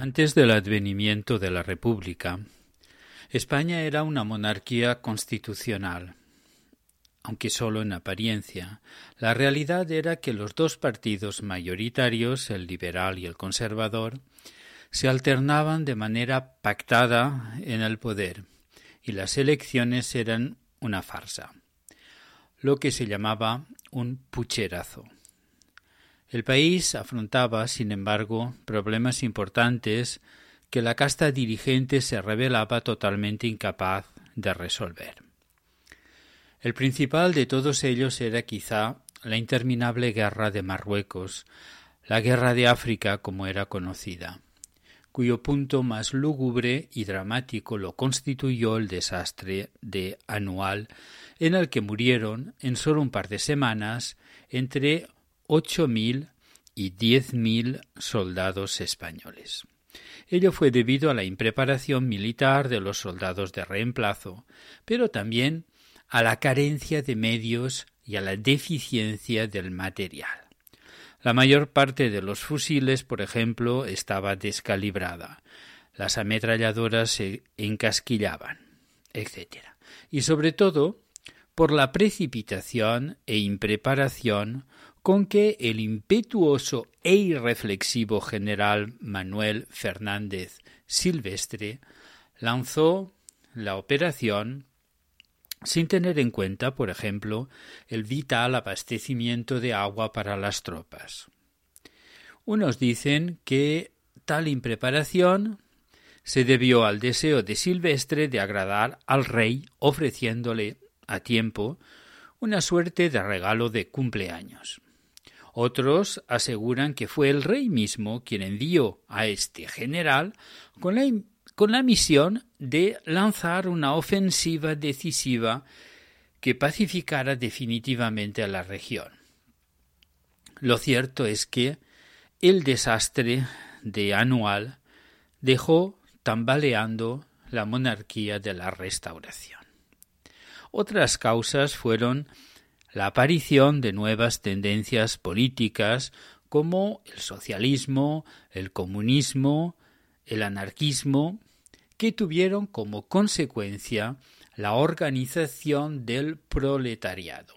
Antes del advenimiento de la República, España era una monarquía constitucional, aunque solo en apariencia. La realidad era que los dos partidos mayoritarios, el liberal y el conservador, se alternaban de manera pactada en el poder, y las elecciones eran una farsa, lo que se llamaba un pucherazo. El país afrontaba, sin embargo, problemas importantes que la casta dirigente se revelaba totalmente incapaz de resolver. El principal de todos ellos era quizá la interminable guerra de Marruecos, la guerra de África como era conocida, cuyo punto más lúgubre y dramático lo constituyó el desastre de Anual, en el que murieron en solo un par de semanas entre ocho mil y diez mil soldados españoles. Ello fue debido a la impreparación militar de los soldados de reemplazo, pero también a la carencia de medios y a la deficiencia del material. La mayor parte de los fusiles, por ejemplo, estaba descalibrada, las ametralladoras se encasquillaban, etc. Y sobre todo, por la precipitación e impreparación con que el impetuoso e irreflexivo general Manuel Fernández Silvestre lanzó la operación sin tener en cuenta, por ejemplo, el vital abastecimiento de agua para las tropas. Unos dicen que tal impreparación se debió al deseo de Silvestre de agradar al rey ofreciéndole a tiempo una suerte de regalo de cumpleaños. Otros aseguran que fue el rey mismo quien envió a este general con la, con la misión de lanzar una ofensiva decisiva que pacificara definitivamente a la región. Lo cierto es que el desastre de Anual dejó tambaleando la monarquía de la restauración. Otras causas fueron la aparición de nuevas tendencias políticas como el socialismo, el comunismo, el anarquismo, que tuvieron como consecuencia la organización del proletariado,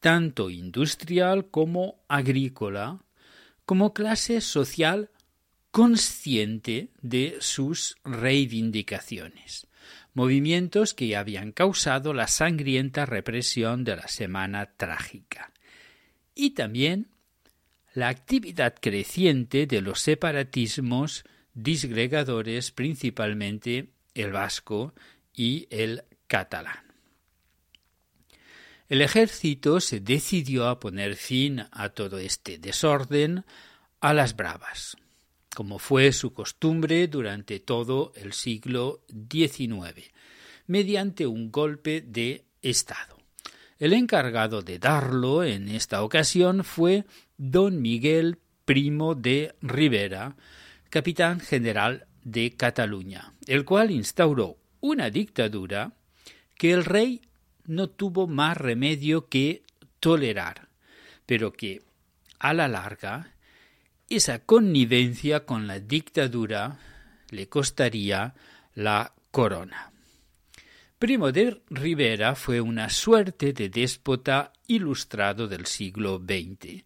tanto industrial como agrícola, como clase social consciente de sus reivindicaciones movimientos que habían causado la sangrienta represión de la Semana Trágica, y también la actividad creciente de los separatismos disgregadores, principalmente el vasco y el catalán. El ejército se decidió a poner fin a todo este desorden a las bravas como fue su costumbre durante todo el siglo XIX, mediante un golpe de Estado. El encargado de darlo en esta ocasión fue don Miguel Primo de Rivera, capitán general de Cataluña, el cual instauró una dictadura que el rey no tuvo más remedio que tolerar, pero que a la larga esa connivencia con la dictadura le costaría la corona. Primo de Rivera fue una suerte de déspota ilustrado del siglo XX.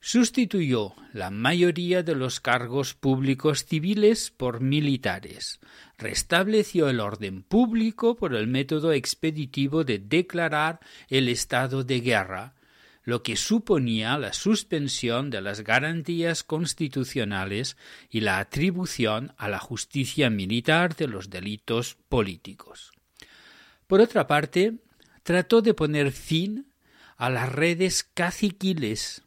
Sustituyó la mayoría de los cargos públicos civiles por militares. Restableció el orden público por el método expeditivo de declarar el estado de guerra, lo que suponía la suspensión de las garantías constitucionales y la atribución a la justicia militar de los delitos políticos. Por otra parte, trató de poner fin a las redes caciquiles.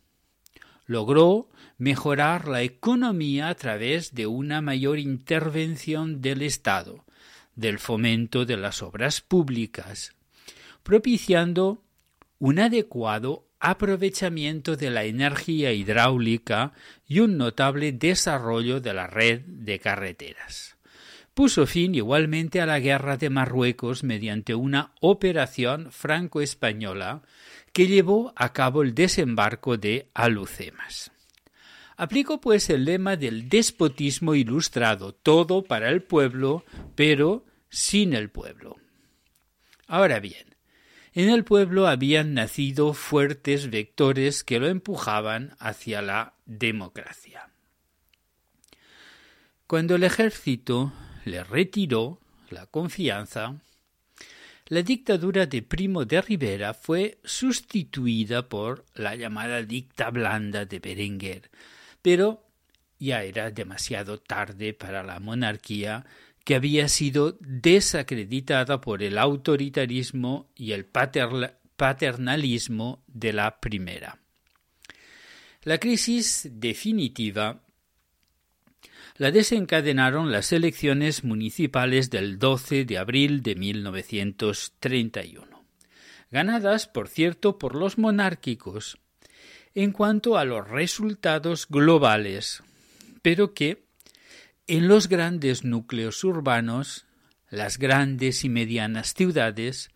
Logró mejorar la economía a través de una mayor intervención del Estado, del fomento de las obras públicas, propiciando un adecuado aprovechamiento de la energía hidráulica y un notable desarrollo de la red de carreteras. Puso fin igualmente a la guerra de Marruecos mediante una operación franco-española que llevó a cabo el desembarco de Alucemas. Aplicó pues el lema del despotismo ilustrado, todo para el pueblo, pero sin el pueblo. Ahora bien, en el pueblo habían nacido fuertes vectores que lo empujaban hacia la democracia. Cuando el ejército le retiró la confianza, la dictadura de Primo de Rivera fue sustituida por la llamada dicta blanda de Berenguer, pero ya era demasiado tarde para la monarquía que había sido desacreditada por el autoritarismo y el paternalismo de la primera. La crisis definitiva la desencadenaron las elecciones municipales del 12 de abril de 1931, ganadas, por cierto, por los monárquicos en cuanto a los resultados globales, pero que en los grandes núcleos urbanos, las grandes y medianas ciudades,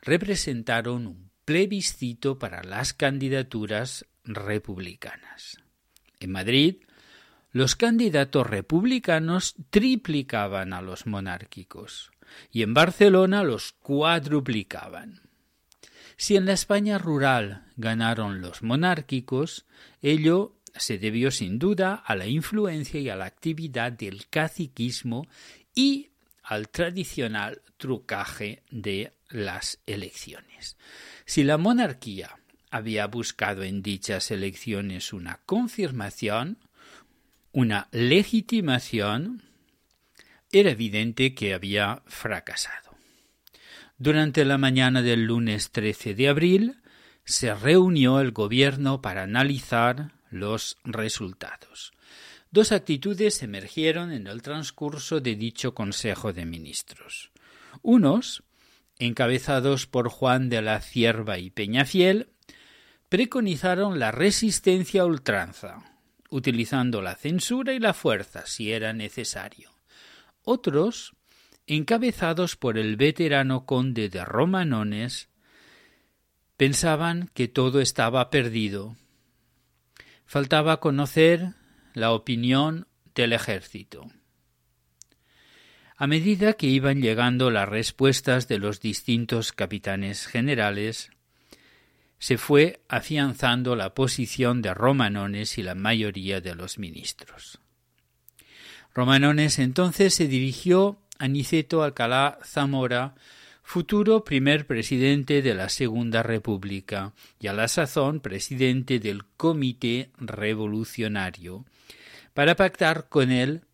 representaron un plebiscito para las candidaturas republicanas. En Madrid, los candidatos republicanos triplicaban a los monárquicos y en Barcelona los cuadruplicaban. Si en la España rural ganaron los monárquicos, ello se debió sin duda a la influencia y a la actividad del caciquismo y al tradicional trucaje de las elecciones. Si la monarquía había buscado en dichas elecciones una confirmación, una legitimación, era evidente que había fracasado. Durante la mañana del lunes 13 de abril se reunió el gobierno para analizar los resultados. Dos actitudes emergieron en el transcurso de dicho Consejo de Ministros. Unos, encabezados por Juan de la Cierva y Peñafiel, preconizaron la resistencia a ultranza, utilizando la censura y la fuerza si era necesario. Otros, encabezados por el veterano conde de Romanones, pensaban que todo estaba perdido. Faltaba conocer la opinión del ejército. A medida que iban llegando las respuestas de los distintos capitanes generales, se fue afianzando la posición de Romanones y la mayoría de los ministros. Romanones entonces se dirigió a Niceto Alcalá Zamora, futuro primer presidente de la Segunda República y a la sazón presidente del Comité Revolucionario, para pactar con él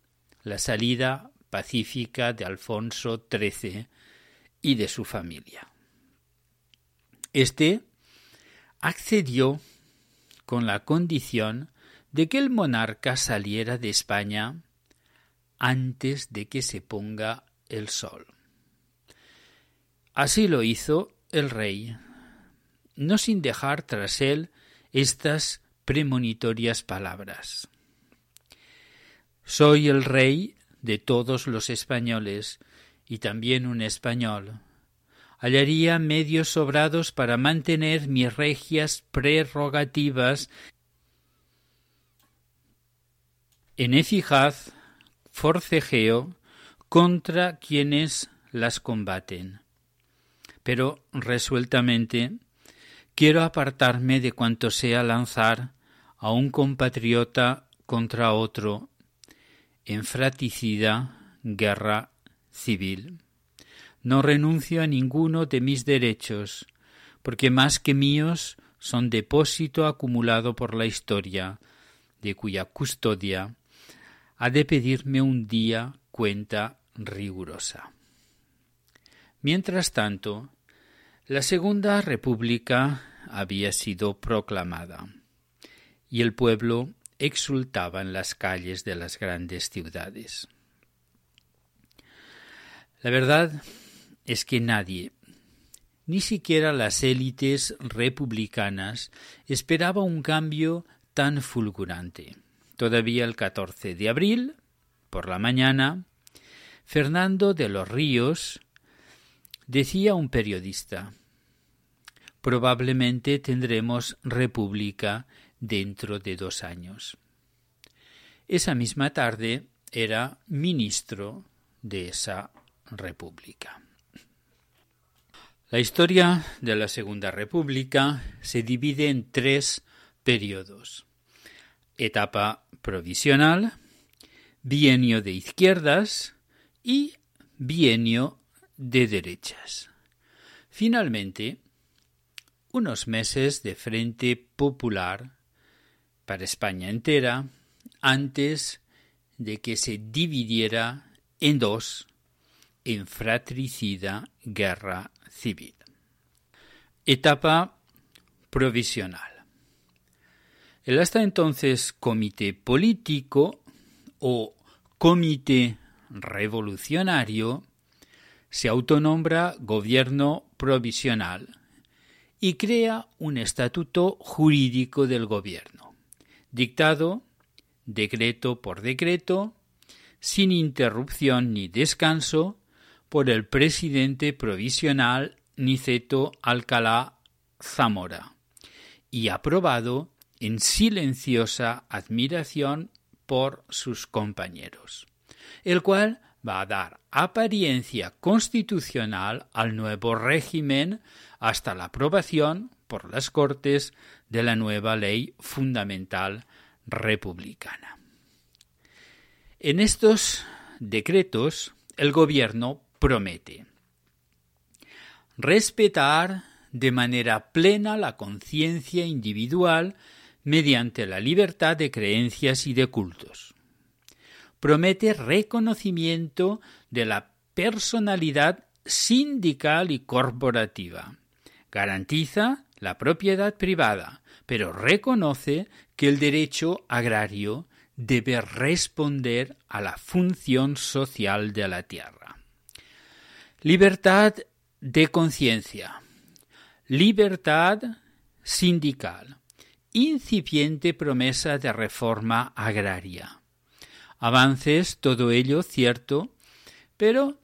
la salida pacífica de Alfonso XIII y de su familia. Este accedió con la condición de que el monarca saliera de España antes de que se ponga el sol. Así lo hizo el rey, no sin dejar tras él estas premonitorias palabras. Soy el rey de todos los españoles y también un español hallaría medios sobrados para mantener mis regias prerrogativas en eficaz forcejeo contra quienes las combaten. Pero resueltamente quiero apartarme de cuanto sea lanzar a un compatriota contra otro en fraticida guerra civil. No renuncio a ninguno de mis derechos, porque más que míos son depósito acumulado por la historia, de cuya custodia ha de pedirme un día cuenta rigurosa. Mientras tanto, la Segunda República había sido proclamada, y el pueblo exultaba en las calles de las grandes ciudades. La verdad es que nadie, ni siquiera las élites republicanas, esperaba un cambio tan fulgurante. Todavía el 14 de abril, por la mañana, Fernando de los Ríos decía un periodista Probablemente tendremos república dentro de dos años. esa misma tarde era ministro de esa república. La historia de la Segunda República se divide en tres periodos. Etapa provisional, bienio de izquierdas y bienio de derechas. Finalmente, unos meses de Frente Popular para España entera antes de que se dividiera en dos en fratricida guerra civil. Etapa provisional. El hasta entonces comité político o comité revolucionario se autonombra gobierno provisional y crea un estatuto jurídico del gobierno, dictado decreto por decreto, sin interrupción ni descanso, por el presidente provisional Niceto Alcalá Zamora, y aprobado en silenciosa admiración por sus compañeros, el cual va a dar apariencia constitucional al nuevo régimen hasta la aprobación por las Cortes de la nueva ley fundamental republicana. En estos decretos el gobierno promete respetar de manera plena la conciencia individual mediante la libertad de creencias y de cultos. Promete reconocimiento de la personalidad sindical y corporativa. Garantiza la propiedad privada, pero reconoce que el derecho agrario debe responder a la función social de la tierra. Libertad de conciencia, libertad sindical, incipiente promesa de reforma agraria. Avances, todo ello cierto, pero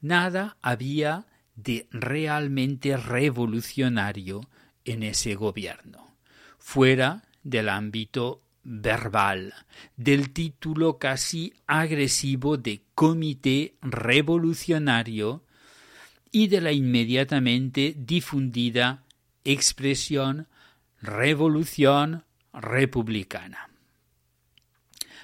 nada había de realmente revolucionario en ese gobierno, fuera del ámbito verbal, del título casi agresivo de Comité Revolucionario y de la inmediatamente difundida expresión Revolución Republicana.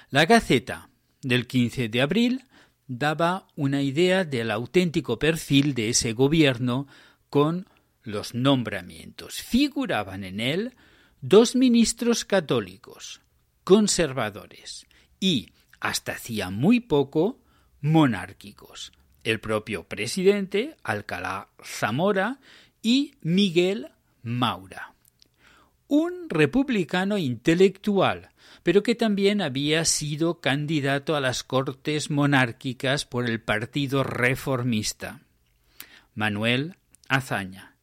La Gaceta del 15 de abril daba una idea del auténtico perfil de ese gobierno con los nombramientos. Figuraban en él dos ministros católicos, conservadores y, hasta hacía muy poco, monárquicos, el propio presidente, Alcalá Zamora, y Miguel Maura un republicano intelectual, pero que también había sido candidato a las Cortes monárquicas por el Partido Reformista. Manuel Azaña.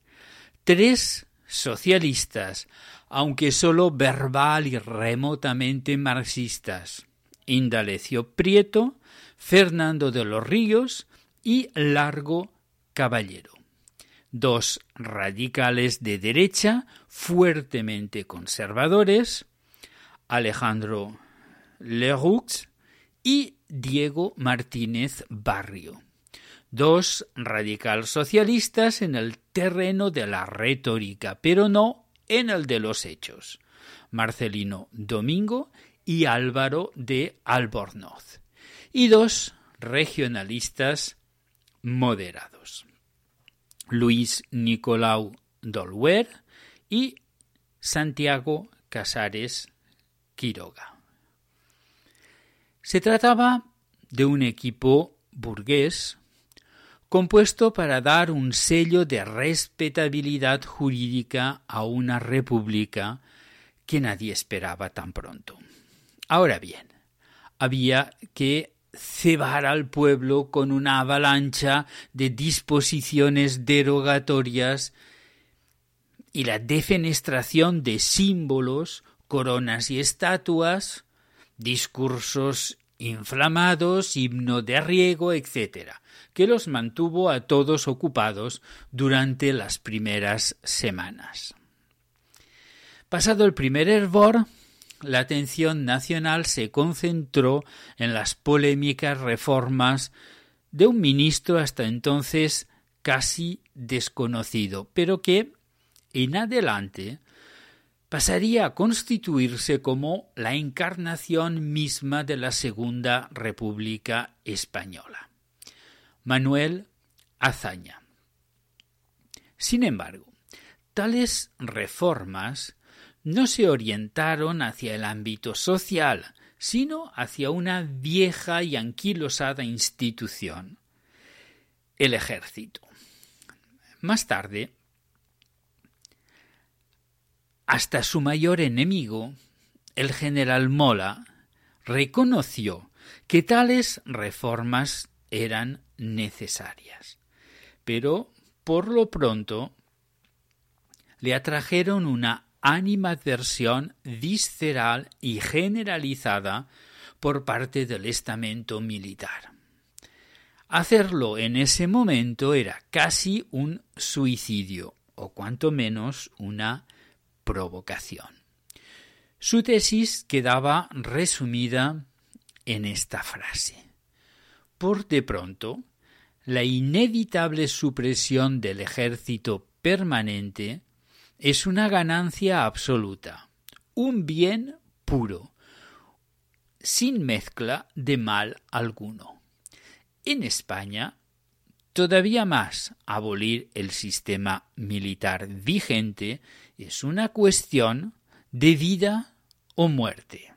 Tres socialistas, aunque solo verbal y remotamente marxistas. Indalecio Prieto, Fernando de los Ríos y Largo Caballero dos radicales de derecha fuertemente conservadores, Alejandro Leroux y Diego Martínez Barrio, dos radical socialistas en el terreno de la retórica, pero no en el de los hechos, Marcelino Domingo y Álvaro de Albornoz, y dos regionalistas moderados. Luis Nicolau Dolwer y Santiago Casares Quiroga. Se trataba de un equipo burgués compuesto para dar un sello de respetabilidad jurídica a una república que nadie esperaba tan pronto. Ahora bien, había que cebar al pueblo con una avalancha de disposiciones derogatorias y la defenestración de símbolos, coronas y estatuas, discursos inflamados, himno de riego, etc., que los mantuvo a todos ocupados durante las primeras semanas. Pasado el primer hervor, la atención nacional se concentró en las polémicas reformas de un ministro hasta entonces casi desconocido, pero que en adelante pasaría a constituirse como la encarnación misma de la Segunda República Española. Manuel Azaña. Sin embargo, tales reformas no se orientaron hacia el ámbito social, sino hacia una vieja y anquilosada institución, el ejército. Más tarde, hasta su mayor enemigo, el general Mola, reconoció que tales reformas eran necesarias. Pero, por lo pronto, le atrajeron una animadversión visceral y generalizada por parte del estamento militar. Hacerlo en ese momento era casi un suicidio, o cuanto menos una provocación. Su tesis quedaba resumida en esta frase. Por de pronto, la inevitable supresión del ejército permanente es una ganancia absoluta, un bien puro, sin mezcla de mal alguno. En España, todavía más, abolir el sistema militar vigente es una cuestión de vida o muerte.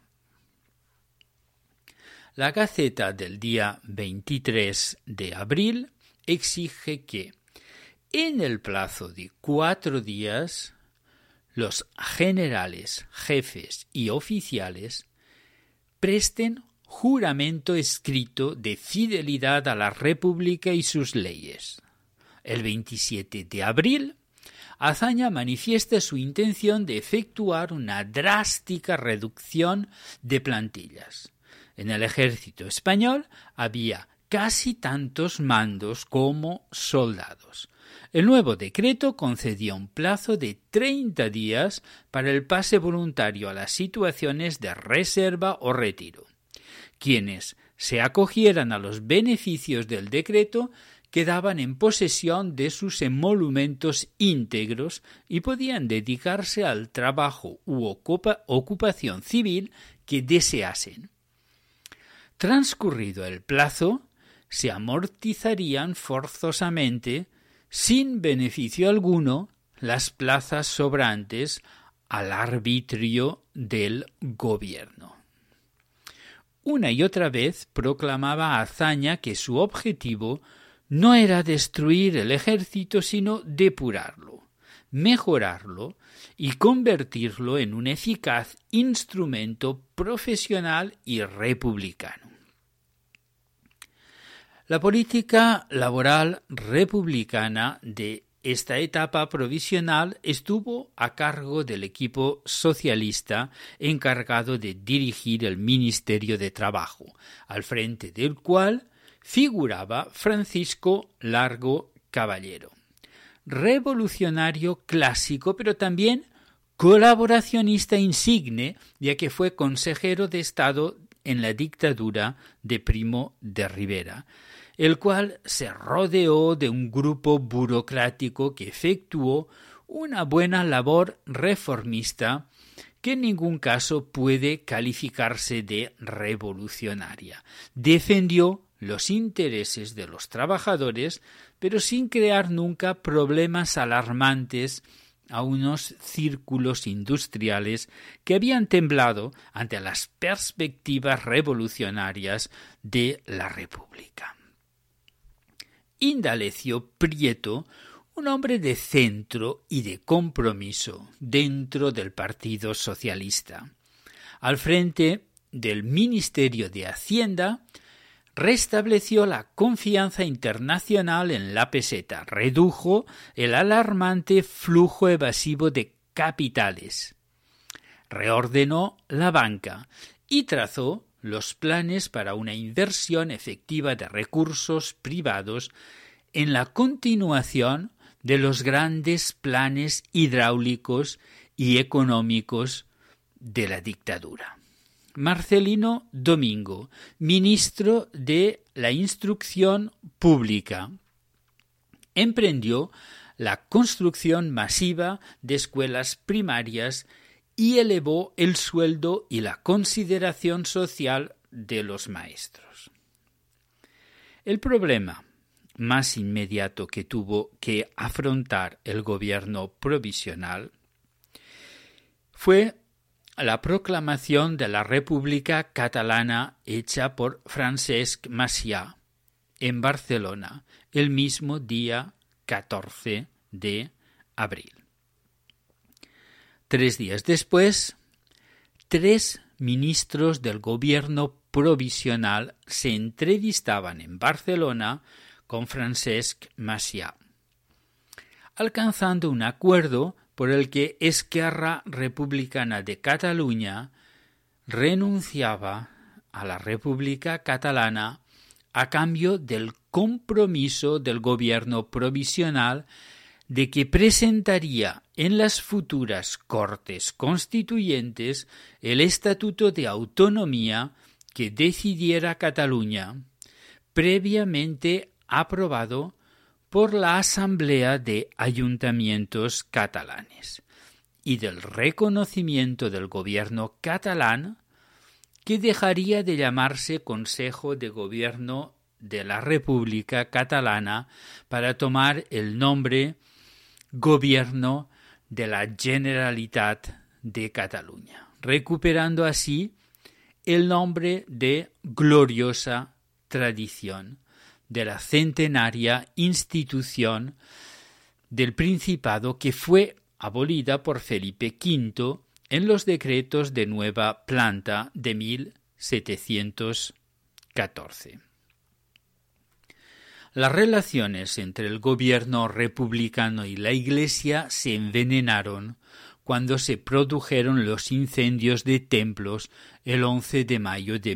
La Gaceta del día 23 de abril exige que, en el plazo de cuatro días, los generales, jefes y oficiales presten juramento escrito de fidelidad a la República y sus leyes. El 27 de abril Azaña manifiesta su intención de efectuar una drástica reducción de plantillas. En el ejército español había casi tantos mandos como soldados. El nuevo decreto concedió un plazo de 30 días para el pase voluntario a las situaciones de reserva o retiro. Quienes se acogieran a los beneficios del decreto quedaban en posesión de sus emolumentos íntegros y podían dedicarse al trabajo u ocupación civil que deseasen. Transcurrido el plazo, se amortizarían forzosamente, sin beneficio alguno, las plazas sobrantes al arbitrio del gobierno. Una y otra vez proclamaba Azaña que su objetivo no era destruir el ejército, sino depurarlo, mejorarlo y convertirlo en un eficaz instrumento profesional y republicano. La política laboral republicana de esta etapa provisional estuvo a cargo del equipo socialista encargado de dirigir el Ministerio de Trabajo, al frente del cual figuraba Francisco Largo Caballero. Revolucionario clásico, pero también colaboracionista insigne, ya que fue consejero de Estado en la dictadura de Primo de Rivera, el cual se rodeó de un grupo burocrático que efectuó una buena labor reformista que en ningún caso puede calificarse de revolucionaria. Defendió los intereses de los trabajadores, pero sin crear nunca problemas alarmantes a unos círculos industriales que habían temblado ante las perspectivas revolucionarias de la República. Indalecio Prieto, un hombre de centro y de compromiso dentro del Partido Socialista. Al frente del Ministerio de Hacienda, restableció la confianza internacional en la peseta, redujo el alarmante flujo evasivo de capitales, reordenó la banca y trazó los planes para una inversión efectiva de recursos privados en la continuación de los grandes planes hidráulicos y económicos de la dictadura. Marcelino Domingo, ministro de la Instrucción Pública, emprendió la construcción masiva de escuelas primarias y elevó el sueldo y la consideración social de los maestros. El problema más inmediato que tuvo que afrontar el gobierno provisional fue la proclamación de la República Catalana hecha por Francesc Macià en Barcelona el mismo día 14 de abril. Tres días después, tres ministros del gobierno provisional se entrevistaban en Barcelona con Francesc Macià, alcanzando un acuerdo por el que Esquerra Republicana de Cataluña renunciaba a la República Catalana a cambio del compromiso del gobierno provisional de que presentaría en las futuras Cortes Constituyentes el Estatuto de Autonomía que decidiera Cataluña, previamente aprobado por la Asamblea de Ayuntamientos catalanes, y del reconocimiento del gobierno catalán que dejaría de llamarse Consejo de Gobierno de la República Catalana para tomar el nombre Gobierno de la Generalitat de Cataluña, recuperando así el nombre de gloriosa tradición de la centenaria institución del Principado que fue abolida por Felipe V en los decretos de nueva planta de 1714. Las relaciones entre el gobierno republicano y la Iglesia se envenenaron cuando se produjeron los incendios de templos el 11 de mayo de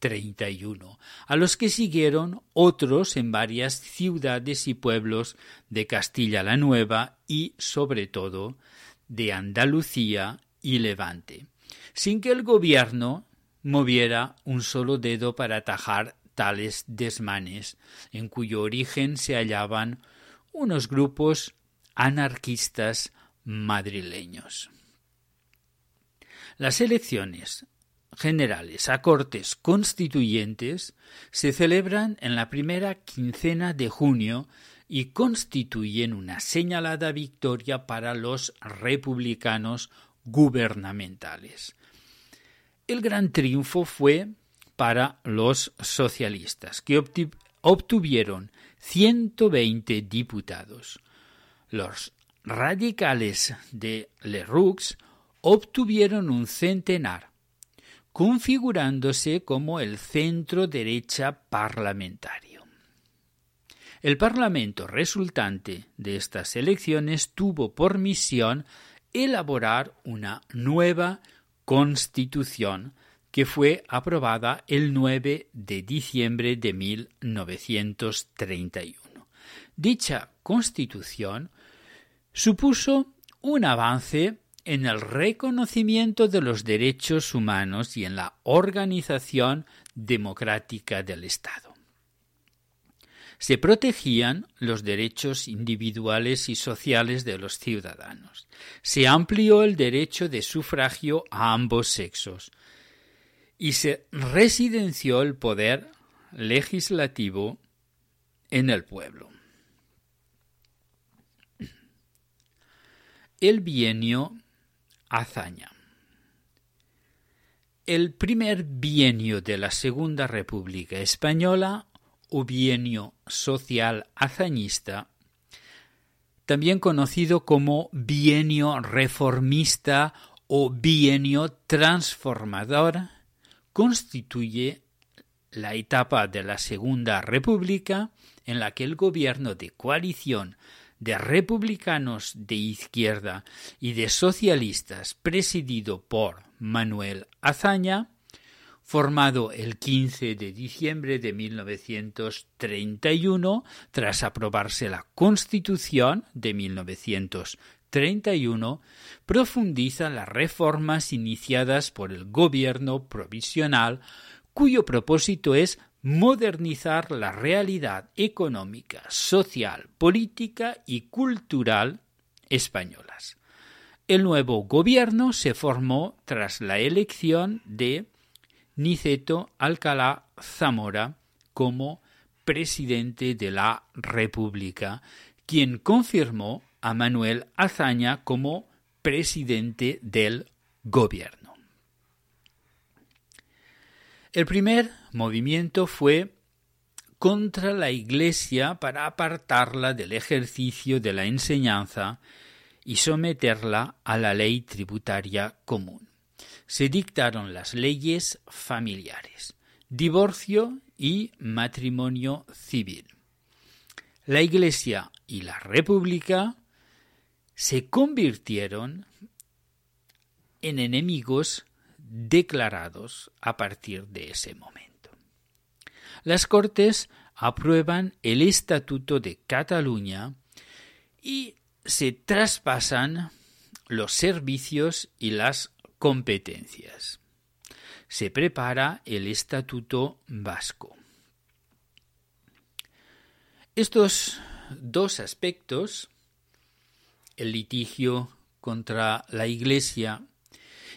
1931, a los que siguieron otros en varias ciudades y pueblos de Castilla la Nueva y, sobre todo, de Andalucía y Levante, sin que el gobierno moviera un solo dedo para atajar tales desmanes, en cuyo origen se hallaban unos grupos anarquistas madrileños. Las elecciones generales a cortes constituyentes se celebran en la primera quincena de junio y constituyen una señalada victoria para los republicanos gubernamentales. El gran triunfo fue para los socialistas, que obtuvieron 120 diputados. Los radicales de Leroux obtuvieron un centenar, configurándose como el centro derecha parlamentario. El Parlamento resultante de estas elecciones tuvo por misión elaborar una nueva constitución que fue aprobada el 9 de diciembre de 1931. Dicha constitución supuso un avance en el reconocimiento de los derechos humanos y en la organización democrática del Estado se protegían los derechos individuales y sociales de los ciudadanos. Se amplió el derecho de sufragio a ambos sexos y se residenció el poder legislativo en el pueblo. El bienio hazaña. El primer bienio de la Segunda República Española o bienio social hazañista, también conocido como bienio reformista o bienio transformador, constituye la etapa de la Segunda República en la que el gobierno de coalición de republicanos de izquierda y de socialistas presidido por Manuel Azaña formado el 15 de diciembre de 1931 tras aprobarse la Constitución de 1932 31 profundiza las reformas iniciadas por el gobierno provisional cuyo propósito es modernizar la realidad económica, social, política y cultural españolas. El nuevo gobierno se formó tras la elección de Niceto Alcalá Zamora como presidente de la República, quien confirmó a Manuel Azaña como presidente del gobierno. El primer movimiento fue contra la Iglesia para apartarla del ejercicio de la enseñanza y someterla a la ley tributaria común. Se dictaron las leyes familiares, divorcio y matrimonio civil. La Iglesia y la República se convirtieron en enemigos declarados a partir de ese momento. Las Cortes aprueban el Estatuto de Cataluña y se traspasan los servicios y las competencias. Se prepara el Estatuto Vasco. Estos dos aspectos, el litigio contra la Iglesia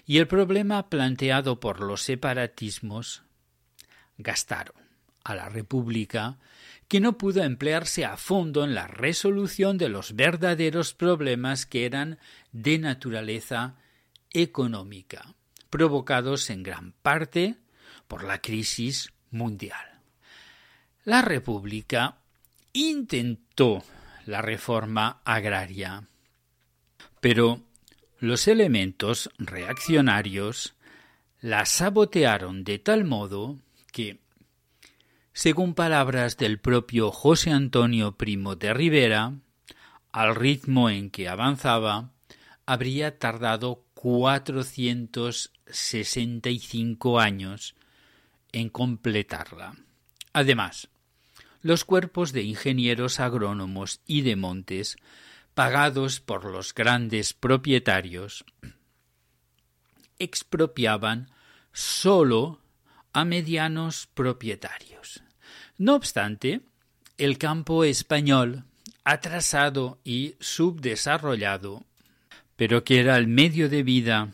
y el problema planteado por los separatismos, gastaron a la República que no pudo emplearse a fondo en la resolución de los verdaderos problemas que eran de naturaleza económica, provocados en gran parte por la crisis mundial. La República intentó la reforma agraria, pero los elementos reaccionarios la sabotearon de tal modo que según palabras del propio José Antonio Primo de Rivera, al ritmo en que avanzaba, habría tardado 465 años en completarla. Además, los cuerpos de ingenieros agrónomos y de montes, pagados por los grandes propietarios, expropiaban sólo a medianos propietarios. No obstante, el campo español, atrasado y subdesarrollado, pero que era el medio de vida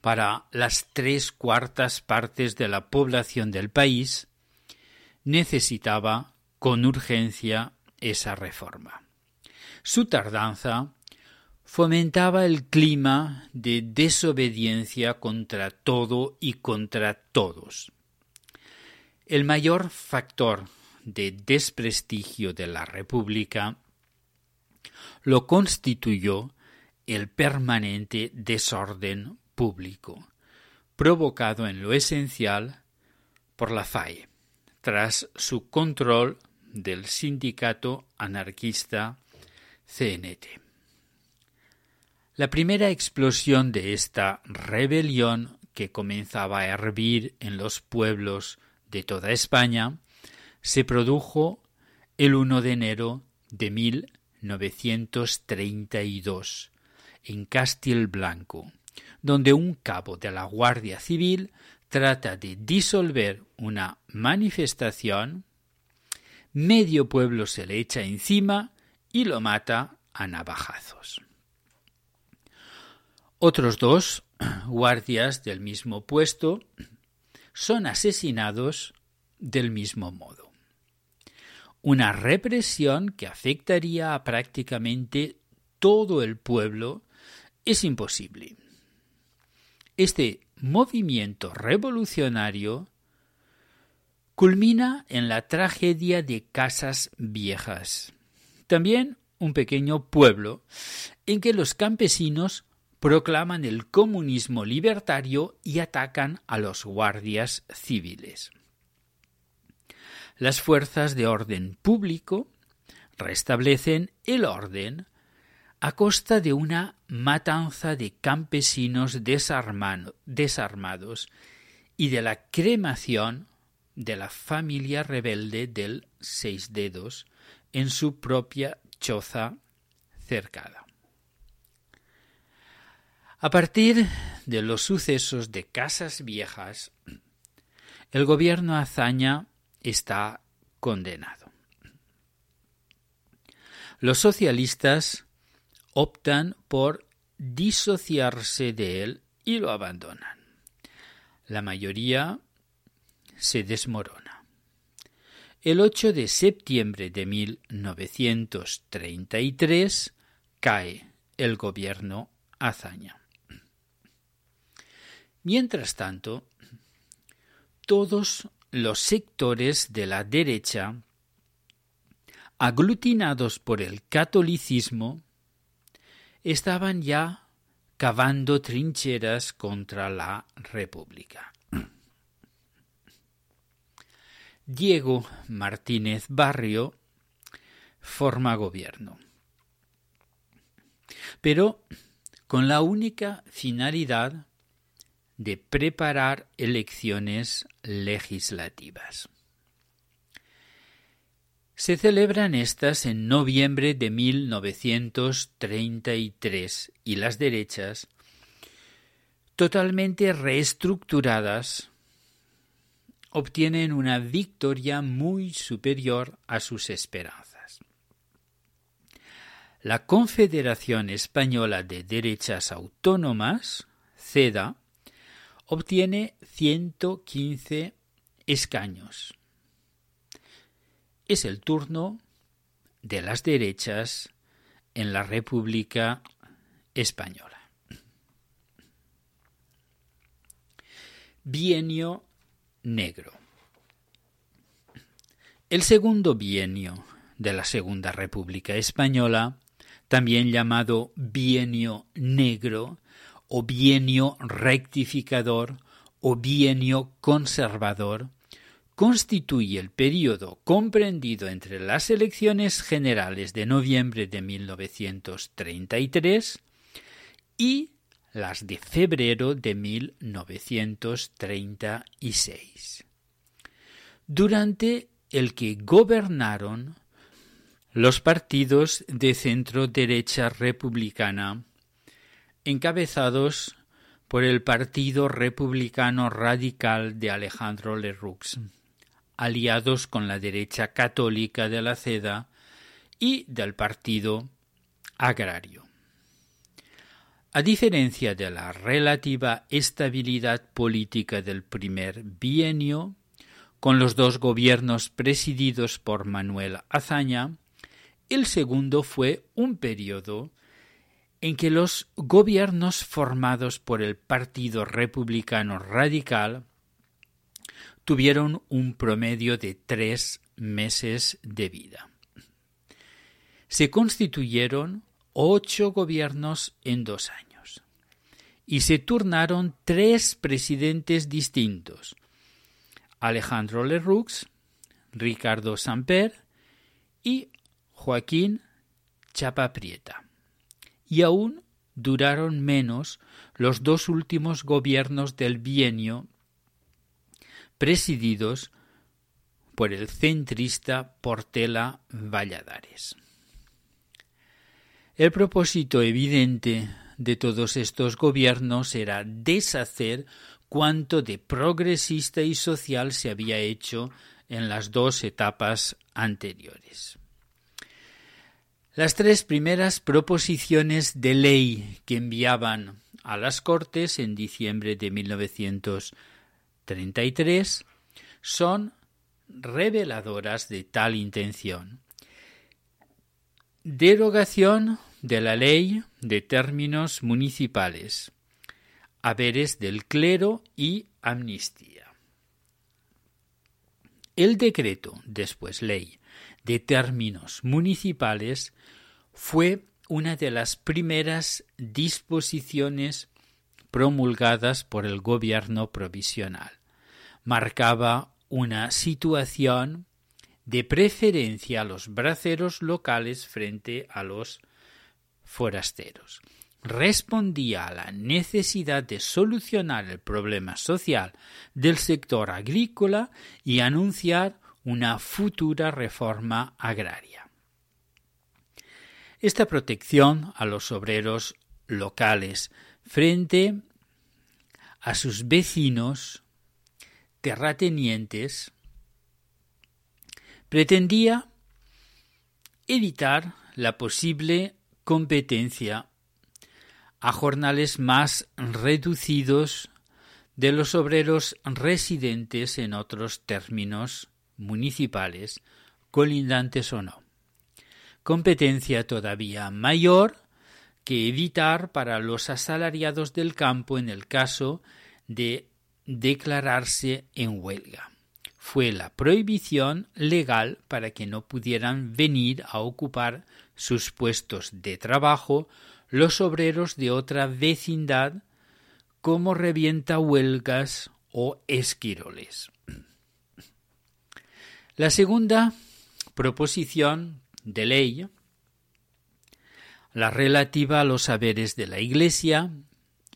para las tres cuartas partes de la población del país, necesitaba con urgencia esa reforma. Su tardanza fomentaba el clima de desobediencia contra todo y contra todos. El mayor factor de desprestigio de la República lo constituyó el permanente desorden público, provocado en lo esencial por la FAE, tras su control del sindicato anarquista CNT. La primera explosión de esta rebelión que comenzaba a hervir en los pueblos de toda España, se produjo el 1 de enero de 1932 en Castilblanco, donde un cabo de la Guardia Civil trata de disolver una manifestación, medio pueblo se le echa encima y lo mata a navajazos. Otros dos guardias del mismo puesto son asesinados del mismo modo. Una represión que afectaría a prácticamente todo el pueblo es imposible. Este movimiento revolucionario culmina en la tragedia de Casas Viejas, también un pequeño pueblo en que los campesinos proclaman el comunismo libertario y atacan a los guardias civiles. Las fuerzas de orden público restablecen el orden a costa de una matanza de campesinos desarmados y de la cremación de la familia rebelde del Seis Dedos en su propia choza cercada. A partir de los sucesos de Casas Viejas, el gobierno Azaña está condenado. Los socialistas optan por disociarse de él y lo abandonan. La mayoría se desmorona. El 8 de septiembre de 1933 cae el gobierno Azaña. Mientras tanto, todos los sectores de la derecha, aglutinados por el catolicismo, estaban ya cavando trincheras contra la República. Diego Martínez Barrio forma gobierno, pero con la única finalidad de preparar elecciones legislativas. Se celebran estas en noviembre de 1933 y las derechas, totalmente reestructuradas, obtienen una victoria muy superior a sus esperanzas. La Confederación Española de Derechas Autónomas, CEDA, obtiene 115 escaños. Es el turno de las derechas en la República Española. Bienio negro. El segundo bienio de la Segunda República Española, también llamado bienio negro, o bienio rectificador o bienio conservador, constituye el período comprendido entre las elecciones generales de noviembre de 1933 y las de febrero de 1936, durante el que gobernaron los partidos de centro derecha republicana encabezados por el Partido Republicano Radical de Alejandro Leroux, aliados con la derecha católica de la CEDA y del Partido Agrario. A diferencia de la relativa estabilidad política del primer bienio, con los dos gobiernos presididos por Manuel Azaña, el segundo fue un periodo en que los gobiernos formados por el Partido Republicano Radical tuvieron un promedio de tres meses de vida. Se constituyeron ocho gobiernos en dos años y se turnaron tres presidentes distintos, Alejandro Leroux, Ricardo Samper y Joaquín Chapaprieta y aún duraron menos los dos últimos gobiernos del bienio presididos por el centrista Portela Valladares. El propósito evidente de todos estos gobiernos era deshacer cuanto de progresista y social se había hecho en las dos etapas anteriores. Las tres primeras proposiciones de ley que enviaban a las Cortes en diciembre de 1933 son reveladoras de tal intención. Derogación de la ley de términos municipales, haberes del clero y amnistía. El decreto, después ley, de términos municipales fue una de las primeras disposiciones promulgadas por el gobierno provisional. Marcaba una situación de preferencia a los braceros locales frente a los forasteros. Respondía a la necesidad de solucionar el problema social del sector agrícola y anunciar una futura reforma agraria. Esta protección a los obreros locales frente a sus vecinos terratenientes, pretendía evitar la posible competencia a jornales más reducidos de los obreros residentes en otros términos municipales, colindantes o no. Competencia todavía mayor que evitar para los asalariados del campo en el caso de declararse en huelga. Fue la prohibición legal para que no pudieran venir a ocupar sus puestos de trabajo los obreros de otra vecindad como revienta huelgas o esquiroles. La segunda proposición de ley, la relativa a los saberes de la Iglesia,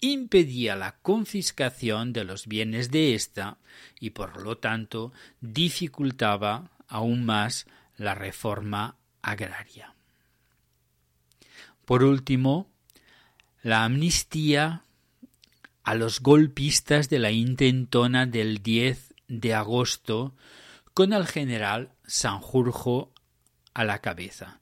impedía la confiscación de los bienes de ésta y por lo tanto dificultaba aún más la reforma agraria. Por último, la amnistía a los golpistas de la intentona del 10 de agosto con el general Sanjurjo a la cabeza.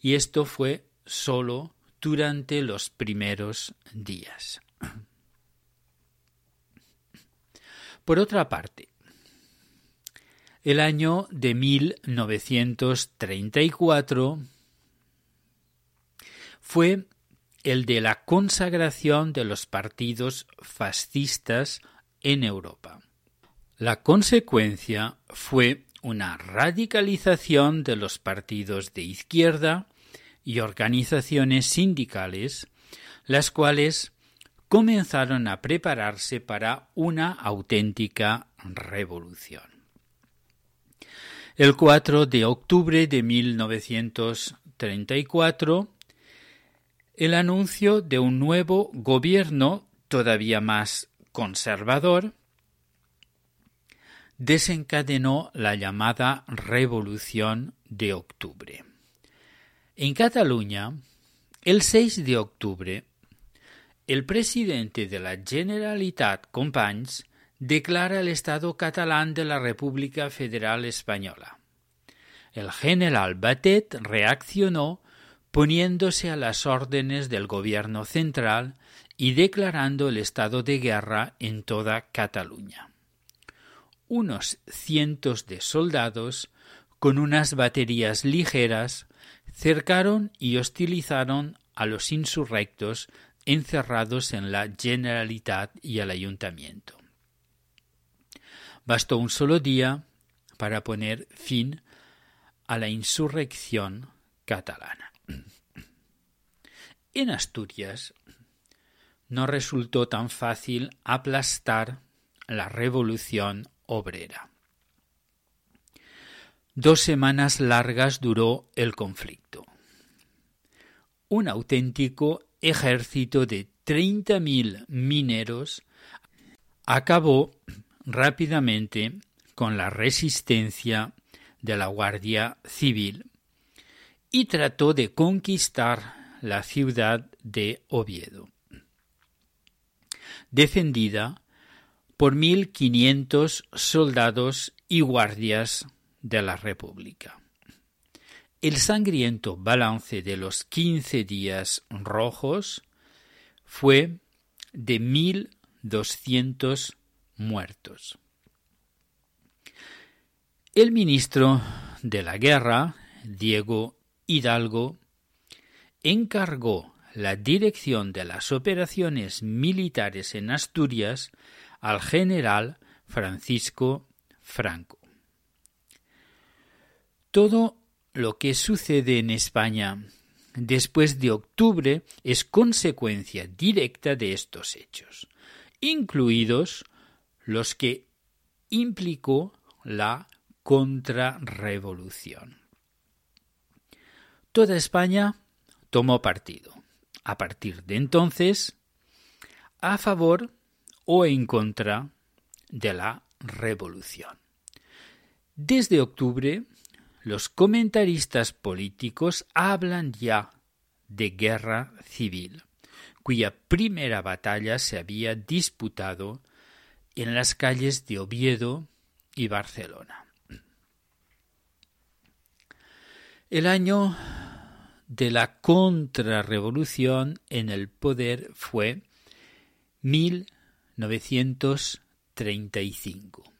Y esto fue solo durante los primeros días. Por otra parte, el año de 1934 fue el de la consagración de los partidos fascistas en Europa. La consecuencia fue una radicalización de los partidos de izquierda y organizaciones sindicales, las cuales comenzaron a prepararse para una auténtica revolución. El 4 de octubre de 1934, el anuncio de un nuevo gobierno todavía más conservador desencadenó la llamada Revolución de Octubre. En Cataluña, el 6 de octubre, el presidente de la Generalitat Companys declara el Estado catalán de la República Federal Española. El general Batet reaccionó poniéndose a las órdenes del gobierno central y declarando el estado de guerra en toda Cataluña. Unos cientos de soldados, con unas baterías ligeras, cercaron y hostilizaron a los insurrectos encerrados en la Generalitat y el Ayuntamiento. Bastó un solo día para poner fin a la insurrección catalana. En Asturias no resultó tan fácil aplastar la revolución obrera. Dos semanas largas duró el conflicto. Un auténtico ejército de treinta mil mineros acabó rápidamente con la resistencia de la Guardia Civil y trató de conquistar la ciudad de Oviedo, defendida por mil quinientos soldados y guardias de la República. El sangriento balance de los quince días rojos fue de mil doscientos muertos. El ministro de la Guerra, Diego Hidalgo, encargó la dirección de las operaciones militares en Asturias al general Francisco Franco. Todo lo que sucede en España después de octubre es consecuencia directa de estos hechos, incluidos los que implicó la contrarrevolución toda España tomó partido, a partir de entonces, a favor o en contra de la revolución. Desde octubre, los comentaristas políticos hablan ya de guerra civil, cuya primera batalla se había disputado en las calles de Oviedo y Barcelona. El año de la contrarrevolución en el poder fue 1935.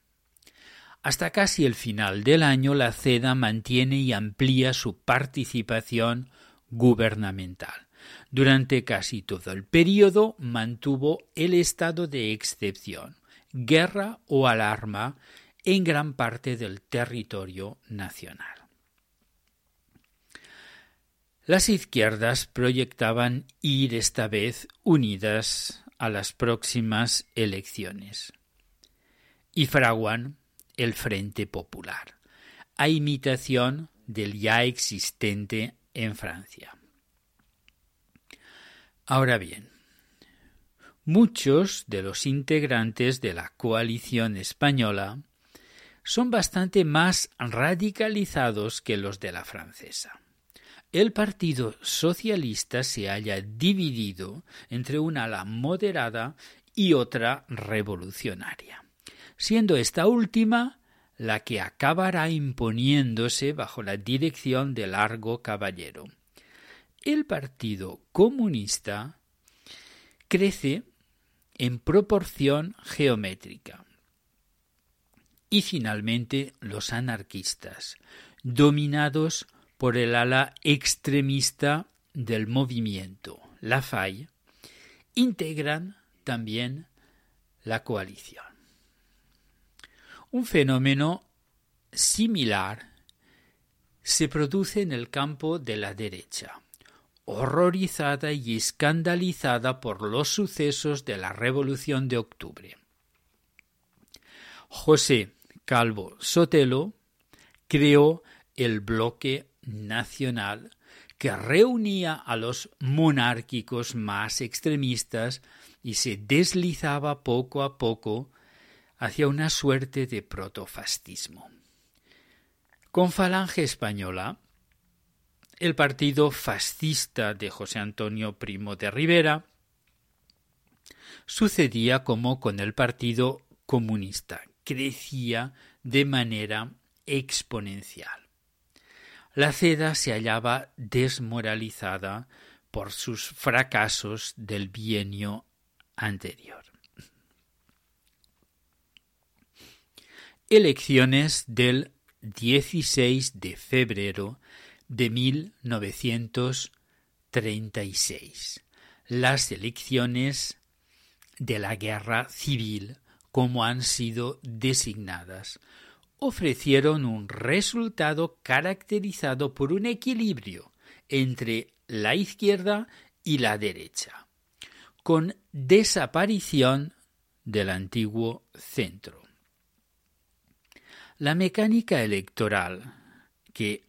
Hasta casi el final del año la CEDA mantiene y amplía su participación gubernamental. Durante casi todo el periodo mantuvo el estado de excepción, guerra o alarma en gran parte del territorio nacional. Las izquierdas proyectaban ir esta vez unidas a las próximas elecciones y fraguan el Frente Popular, a imitación del ya existente en Francia. Ahora bien, muchos de los integrantes de la coalición española son bastante más radicalizados que los de la francesa. El Partido Socialista se halla dividido entre una ala moderada y otra revolucionaria, siendo esta última la que acabará imponiéndose bajo la dirección de Largo Caballero. El Partido Comunista crece en proporción geométrica. Y finalmente los anarquistas, dominados por el ala extremista del movimiento, la FAI, integran también la coalición. Un fenómeno similar se produce en el campo de la derecha, horrorizada y escandalizada por los sucesos de la Revolución de Octubre. José Calvo Sotelo creó el bloque nacional que reunía a los monárquicos más extremistas y se deslizaba poco a poco hacia una suerte de protofascismo. Con Falange Española, el partido fascista de José Antonio Primo de Rivera, sucedía como con el partido comunista, crecía de manera exponencial. La CEDA se hallaba desmoralizada por sus fracasos del bienio anterior. Elecciones del 16 de febrero de 1936. Las elecciones de la guerra civil, como han sido designadas, ofrecieron un resultado caracterizado por un equilibrio entre la izquierda y la derecha, con desaparición del antiguo centro. La mecánica electoral, que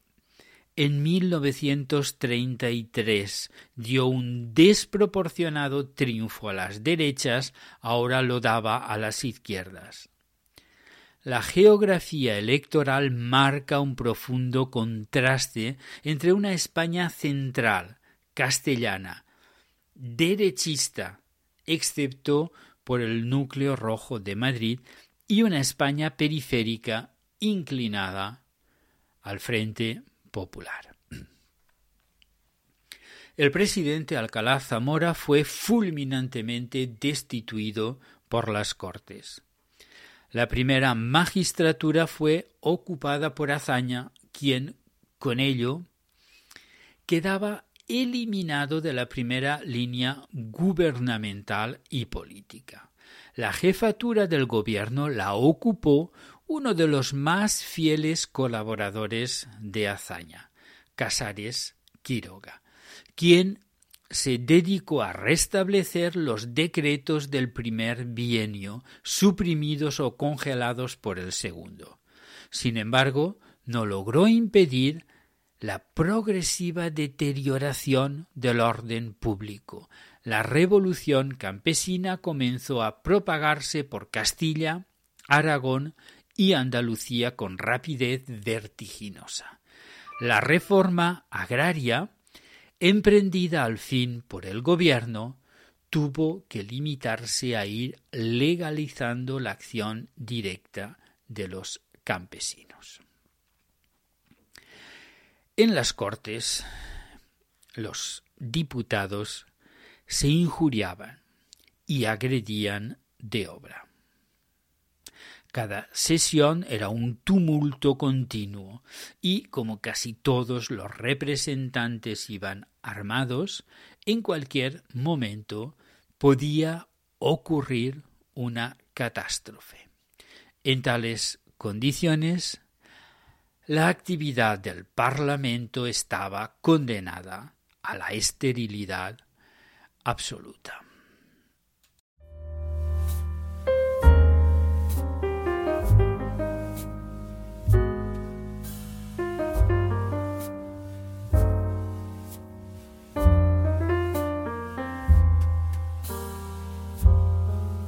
en 1933 dio un desproporcionado triunfo a las derechas, ahora lo daba a las izquierdas. La geografía electoral marca un profundo contraste entre una España central, castellana, derechista, excepto por el núcleo rojo de Madrid, y una España periférica inclinada al Frente Popular. El presidente Alcalá Zamora fue fulminantemente destituido por las Cortes. La primera magistratura fue ocupada por Azaña, quien, con ello, quedaba eliminado de la primera línea gubernamental y política. La jefatura del gobierno la ocupó uno de los más fieles colaboradores de Azaña, Casares Quiroga, quien se dedicó a restablecer los decretos del primer bienio, suprimidos o congelados por el segundo. Sin embargo, no logró impedir la progresiva deterioración del orden público. La revolución campesina comenzó a propagarse por Castilla, Aragón y Andalucía con rapidez vertiginosa. La reforma agraria, emprendida al fin por el gobierno, tuvo que limitarse a ir legalizando la acción directa de los campesinos. En las Cortes, los diputados se injuriaban y agredían de obra. Cada sesión era un tumulto continuo y, como casi todos los representantes iban armados, en cualquier momento podía ocurrir una catástrofe. En tales condiciones, la actividad del Parlamento estaba condenada a la esterilidad absoluta.